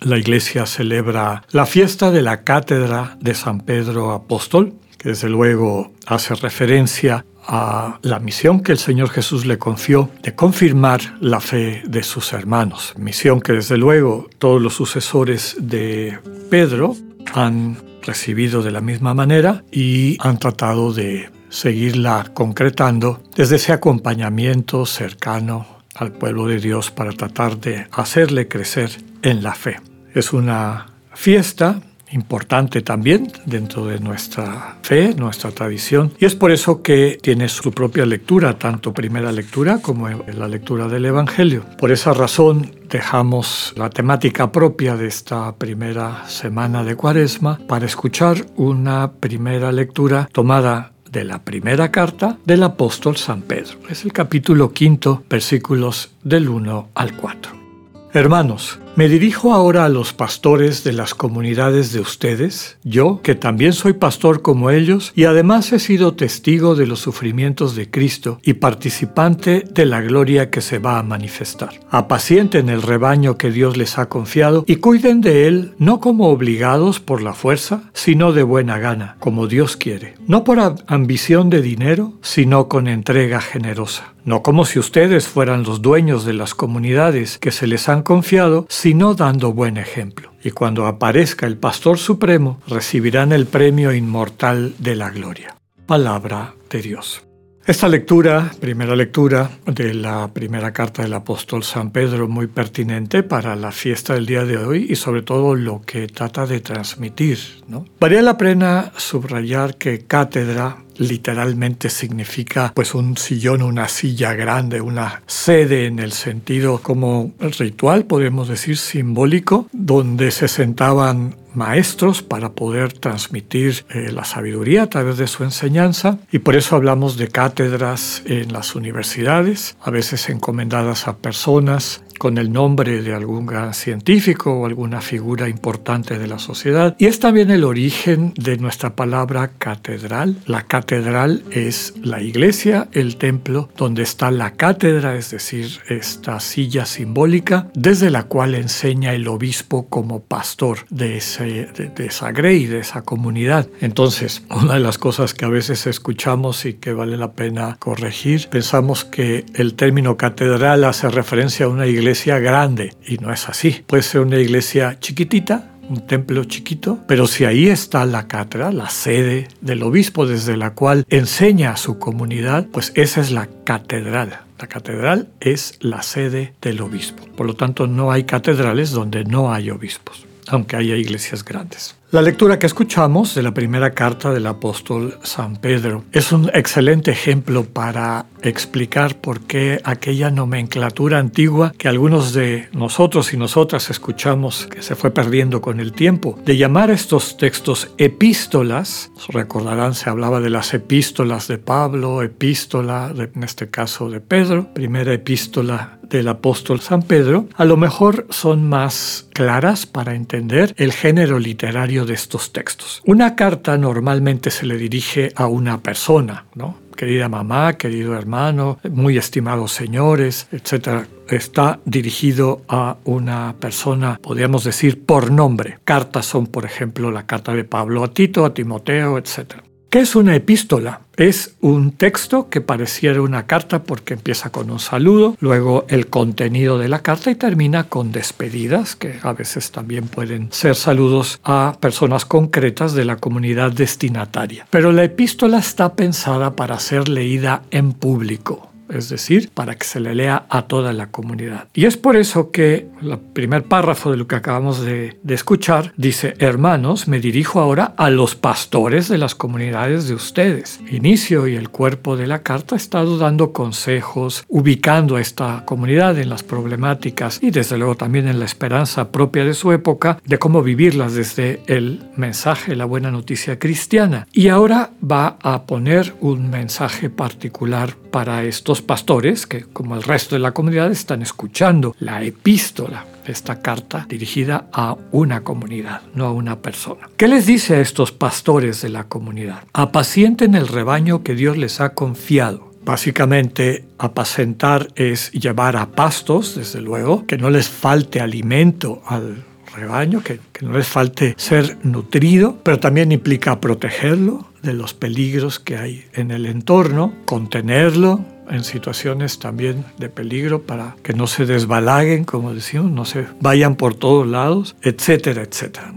la iglesia celebra la fiesta de la cátedra de San Pedro Apóstol, que desde luego hace referencia a la misión que el Señor Jesús le confió de confirmar la fe de sus hermanos. Misión que desde luego todos los sucesores de Pedro han recibido de la misma manera y han tratado de seguirla concretando desde ese acompañamiento cercano al pueblo de Dios para tratar de hacerle crecer en la fe. Es una fiesta importante también dentro de nuestra fe, nuestra tradición, y es por eso que tiene su propia lectura, tanto primera lectura como la lectura del Evangelio. Por esa razón dejamos la temática propia de esta primera semana de Cuaresma para escuchar una primera lectura tomada de la primera carta del apóstol San Pedro. Es el capítulo quinto, versículos del 1 al 4. Hermanos, me dirijo ahora a los pastores de las comunidades de ustedes, yo, que también soy pastor como ellos, y además he sido testigo de los sufrimientos de Cristo y participante de la gloria que se va a manifestar. Apacienten el rebaño que Dios les ha confiado y cuiden de él no como obligados por la fuerza, sino de buena gana, como Dios quiere, no por ambición de dinero, sino con entrega generosa. No como si ustedes fueran los dueños de las comunidades que se les han confiado, sino dando buen ejemplo. Y cuando aparezca el Pastor Supremo, recibirán el premio inmortal de la gloria. Palabra de Dios. Esta lectura, primera lectura de la primera carta del apóstol San Pedro, muy pertinente para la fiesta del día de hoy y sobre todo lo que trata de transmitir. ¿no? La pena subrayar que cátedra literalmente significa pues un sillón, una silla grande, una sede en el sentido como ritual, podemos decir simbólico, donde se sentaban maestros para poder transmitir eh, la sabiduría a través de su enseñanza. Y por eso hablamos de cátedras en las universidades, a veces encomendadas a personas con el nombre de algún gran científico o alguna figura importante de la sociedad. Y es también el origen de nuestra palabra catedral. La catedral es la iglesia, el templo, donde está la cátedra, es decir, esta silla simbólica desde la cual enseña el obispo como pastor de, ese, de, esa grey, de esa comunidad. Entonces, una de las cosas que a veces escuchamos y que vale la pena corregir, pensamos que el término catedral hace referencia a una iglesia iglesia grande y no es así. Puede ser una iglesia chiquitita, un templo chiquito, pero si ahí está la cátedra, la sede del obispo desde la cual enseña a su comunidad, pues esa es la catedral. La catedral es la sede del obispo. Por lo tanto, no hay catedrales donde no hay obispos, aunque haya iglesias grandes. La lectura que escuchamos de la primera carta del apóstol San Pedro es un excelente ejemplo para explicar por qué aquella nomenclatura antigua que algunos de nosotros y nosotras escuchamos que se fue perdiendo con el tiempo, de llamar estos textos epístolas, recordarán se hablaba de las epístolas de Pablo, epístola en este caso de Pedro, primera epístola del apóstol San Pedro, a lo mejor son más claras para entender el género literario de estos textos. Una carta normalmente se le dirige a una persona, ¿no? Querida mamá, querido hermano, muy estimados señores, etc. Está dirigido a una persona, podríamos decir, por nombre. Cartas son, por ejemplo, la carta de Pablo a Tito, a Timoteo, etc. ¿Qué es una epístola? Es un texto que pareciera una carta porque empieza con un saludo, luego el contenido de la carta y termina con despedidas, que a veces también pueden ser saludos a personas concretas de la comunidad destinataria. Pero la epístola está pensada para ser leída en público es decir, para que se le lea a toda la comunidad. Y es por eso que el primer párrafo de lo que acabamos de, de escuchar dice, hermanos, me dirijo ahora a los pastores de las comunidades de ustedes. Inicio y el cuerpo de la carta ha estado dando consejos, ubicando a esta comunidad en las problemáticas y desde luego también en la esperanza propia de su época de cómo vivirlas desde el mensaje, la buena noticia cristiana. Y ahora va a poner un mensaje particular para estos pastores que, como el resto de la comunidad, están escuchando la epístola esta carta dirigida a una comunidad, no a una persona. ¿Qué les dice a estos pastores de la comunidad? Apacienten el rebaño que Dios les ha confiado. Básicamente, apacentar es llevar a pastos, desde luego, que no les falte alimento al rebaño, que, que, no les falte ser nutrido, pero también implica protegerlo de los peligros que hay en el entorno, contenerlo, en situaciones también de peligro para que no se desbalaguen, como decimos, no se vayan por todos lados, etcétera, etcétera.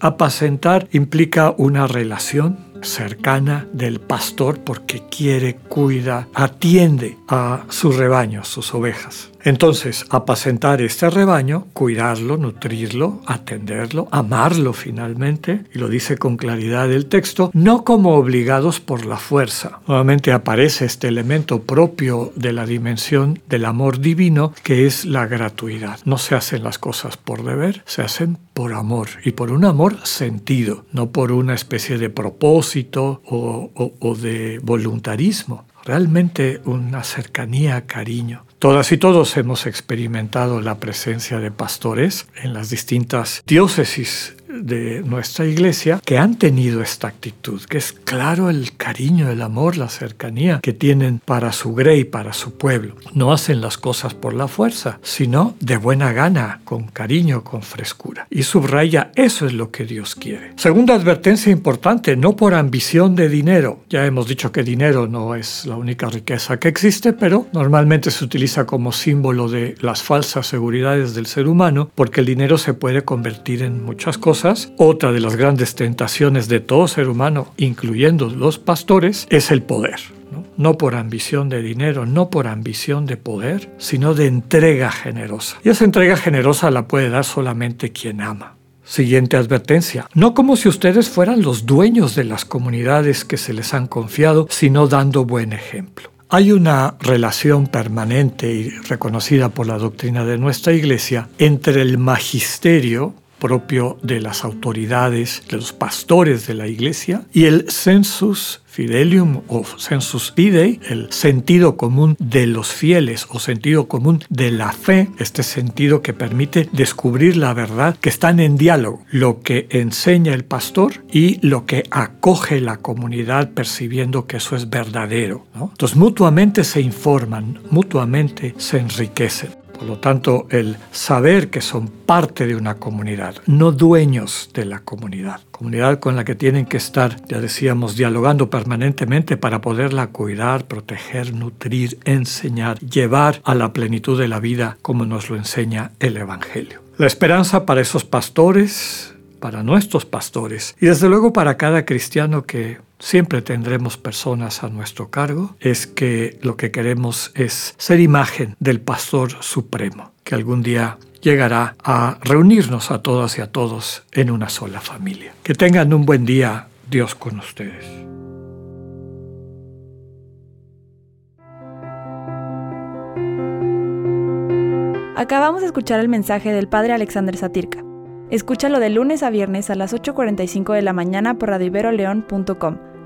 apacentar implica una relación cercana del pastor porque quiere, cuida, atiende a su rebaño, sus ovejas. Entonces, apacentar este rebaño, cuidarlo, nutrirlo, atenderlo, amarlo finalmente, y lo dice con claridad el texto, no como obligados por la fuerza. Nuevamente aparece este elemento propio de la dimensión del amor divino, que es la gratuidad. No se hacen las cosas por deber, se hacen por amor, y por un amor sentido, no por una especie de propósito o, o, de voluntarismo realmente una cercanía, cariño. Todas y todos hemos experimentado la presencia de pastores en las distintas diócesis de nuestra iglesia que han tenido esta actitud, que es claro el cariño, el amor, la cercanía que tienen para su grey, para su pueblo. No hacen las cosas por la fuerza, sino de buena gana, con cariño, con frescura. Y subraya, eso es lo que Dios quiere. Segunda advertencia importante, no por ambición de dinero. Ya hemos dicho que dinero no es la única riqueza que existe, pero normalmente se utiliza como símbolo de las falsas seguridades del ser humano, porque el dinero se puede convertir en muchas cosas otra de las grandes tentaciones de todo ser humano, incluyendo los pastores, es el poder. ¿no? no por ambición de dinero, no por ambición de poder, sino de entrega generosa. Y esa entrega generosa la puede dar solamente quien ama. Siguiente advertencia. No como si ustedes fueran los dueños de las comunidades que se les han confiado, sino dando buen ejemplo. Hay una relación permanente y reconocida por la doctrina de nuestra Iglesia entre el magisterio, propio de las autoridades, de los pastores de la iglesia, y el sensus fidelium o sensus fidei, el sentido común de los fieles o sentido común de la fe, este sentido que permite descubrir la verdad, que están en diálogo, lo que enseña el pastor y lo que acoge la comunidad percibiendo que eso es verdadero. ¿no? Entonces mutuamente se informan, mutuamente se enriquecen. Por lo tanto, el saber que son parte de una comunidad, no dueños de la comunidad, comunidad con la que tienen que estar, ya decíamos, dialogando permanentemente para poderla cuidar, proteger, nutrir, enseñar, llevar a la plenitud de la vida como nos lo enseña el Evangelio. La esperanza para esos pastores, para nuestros pastores y desde luego para cada cristiano que siempre tendremos personas a nuestro cargo, es que lo que queremos es ser imagen del Pastor Supremo, que algún día llegará a reunirnos a todas y a todos en una sola familia. Que tengan un buen día, Dios con ustedes. Acabamos de escuchar el mensaje del Padre Alexander Satirka. Escúchalo de lunes a viernes a las 8.45 de la mañana por radioiberoleón.com